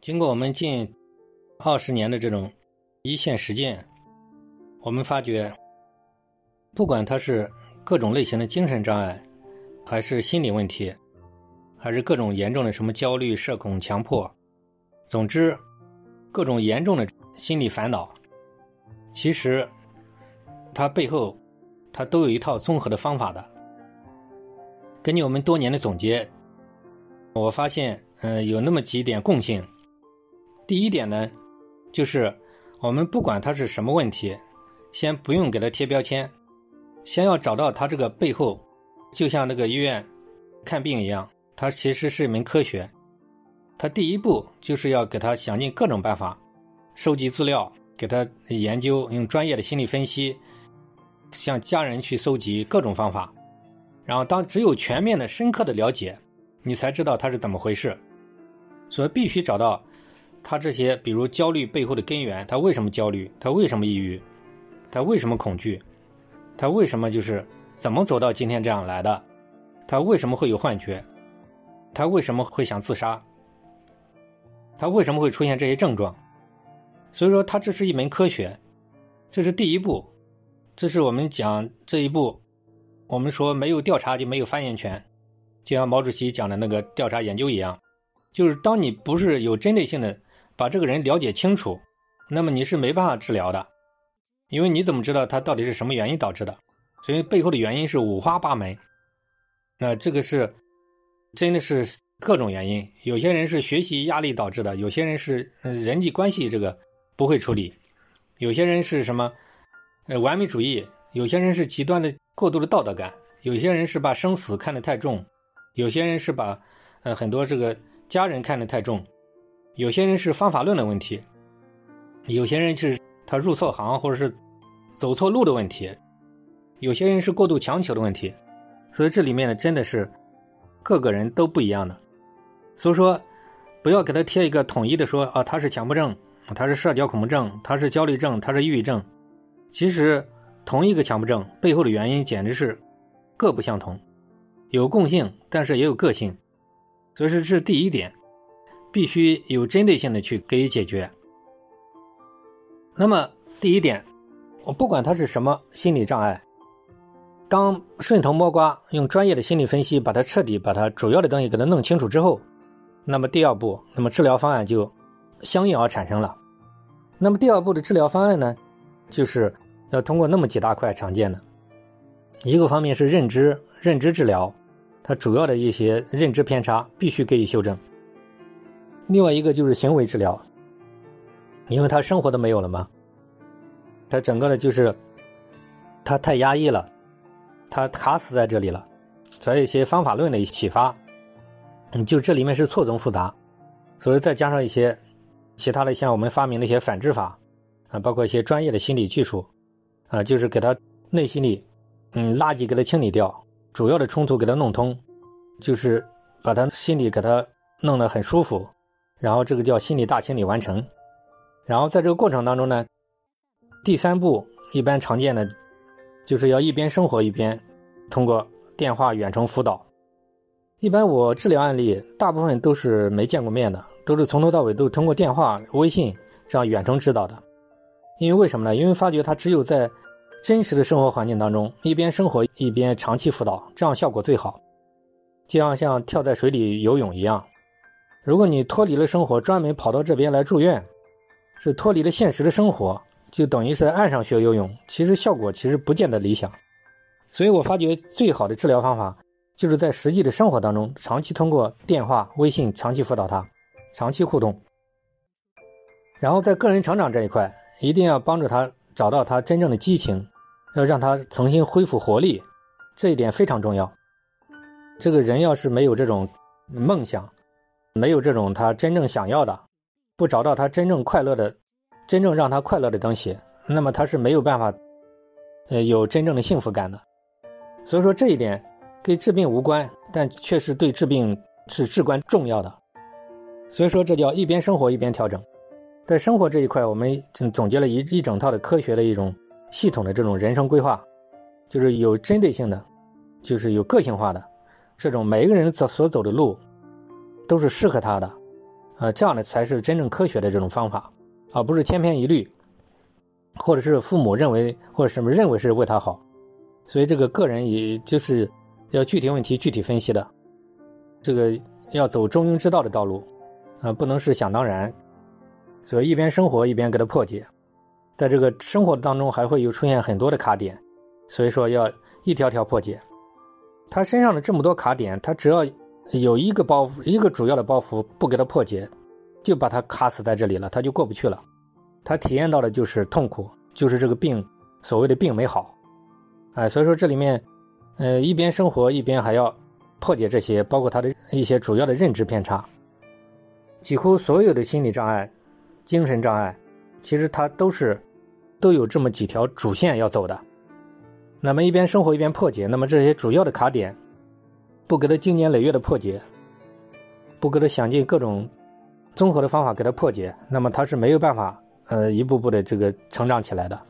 经过我们近二十年的这种一线实践，我们发觉，不管他是各种类型的精神障碍，还是心理问题，还是各种严重的什么焦虑、社恐、强迫，总之，各种严重的心理烦恼，其实它背后，它都有一套综合的方法的。根据我们多年的总结，我发现，嗯，有那么几点共性。第一点呢，就是我们不管他是什么问题，先不用给他贴标签，先要找到他这个背后，就像那个医院看病一样，它其实是一门科学。他第一步就是要给他想尽各种办法，收集资料，给他研究，用专业的心理分析，向家人去搜集各种方法，然后当只有全面的、深刻的了解，你才知道他是怎么回事，所以必须找到。他这些，比如焦虑背后的根源，他为什么焦虑？他为什么抑郁？他为什么恐惧？他为什么就是怎么走到今天这样来的？他为什么会有幻觉？他为什么会想自杀？他为什么会出现这些症状？所以说，他这是一门科学，这是第一步，这是我们讲这一步，我们说没有调查就没有发言权，就像毛主席讲的那个调查研究一样，就是当你不是有针对性的。把这个人了解清楚，那么你是没办法治疗的，因为你怎么知道他到底是什么原因导致的？所以背后的原因是五花八门。那这个是真的是各种原因，有些人是学习压力导致的，有些人是呃人际关系这个不会处理，有些人是什么呃完美主义，有些人是极端的过度的道德感，有些人是把生死看得太重，有些人是把呃很多这个家人看得太重。有些人是方法论的问题，有些人是他入错行或者是走错路的问题，有些人是过度强求的问题，所以这里面呢真的是各个人都不一样的，所以说不要给他贴一个统一的说啊他是强迫症，他是社交恐怖症，他是焦虑症，他是抑郁症，其实同一个强迫症背后的原因简直是各不相同，有共性，但是也有个性，所以说这是第一点。必须有针对性的去给予解决。那么第一点，我不管他是什么心理障碍，当顺藤摸瓜，用专业的心理分析把它彻底把它主要的东西给它弄清楚之后，那么第二步，那么治疗方案就相应而产生了。那么第二步的治疗方案呢，就是要通过那么几大块常见的，一个方面是认知认知治疗，它主要的一些认知偏差必须给予修正。另外一个就是行为治疗，因为他生活都没有了嘛，他整个的就是他太压抑了，他卡死在这里了，所以一些方法论的启发，嗯，就这里面是错综复杂，所以再加上一些其他的像我们发明的一些反制法。啊，包括一些专业的心理技术。啊，就是给他内心里嗯垃圾给他清理掉，主要的冲突给他弄通，就是把他心里给他弄得很舒服。然后这个叫心理大清理完成，然后在这个过程当中呢，第三步一般常见的，就是要一边生活一边通过电话远程辅导。一般我治疗案例大部分都是没见过面的，都是从头到尾都通过电话、微信这样远程指导的。因为为什么呢？因为发觉他只有在真实的生活环境当中一边生活一边长期辅导，这样效果最好，就像像跳在水里游泳一样。如果你脱离了生活，专门跑到这边来住院，是脱离了现实的生活，就等于是在岸上学游泳，其实效果其实不见得理想。所以我发觉最好的治疗方法，就是在实际的生活当中，长期通过电话、微信长期辅导他，长期互动。然后在个人成长这一块，一定要帮助他找到他真正的激情，要让他重新恢复活力，这一点非常重要。这个人要是没有这种梦想，没有这种他真正想要的，不找到他真正快乐的、真正让他快乐的东西，那么他是没有办法，呃，有真正的幸福感的。所以说这一点跟治病无关，但确实对治病是至关重要的。所以说这叫一边生活一边调整。在生活这一块，我们总结了一一整套的科学的一种系统的这种人生规划，就是有针对性的，就是有个性化的，这种每一个人所所走的路。都是适合他的，呃，这样的才是真正科学的这种方法，而不是千篇一律，或者是父母认为或者什么认为是为他好，所以这个个人也就是要具体问题具体分析的，这个要走中庸之道的道路，啊，不能是想当然，所以一边生活一边给他破解，在这个生活当中还会有出现很多的卡点，所以说要一条条破解，他身上的这么多卡点，他只要。有一个包袱，一个主要的包袱不给他破解，就把他卡死在这里了，他就过不去了。他体验到的就是痛苦，就是这个病，所谓的病没好。哎，所以说这里面，呃，一边生活一边还要破解这些，包括他的一些主要的认知偏差。几乎所有的心理障碍、精神障碍，其实它都是都有这么几条主线要走的。那么一边生活一边破解，那么这些主要的卡点。不给他经年累月的破解，不给他想尽各种综合的方法给他破解，那么他是没有办法呃一步步的这个成长起来的。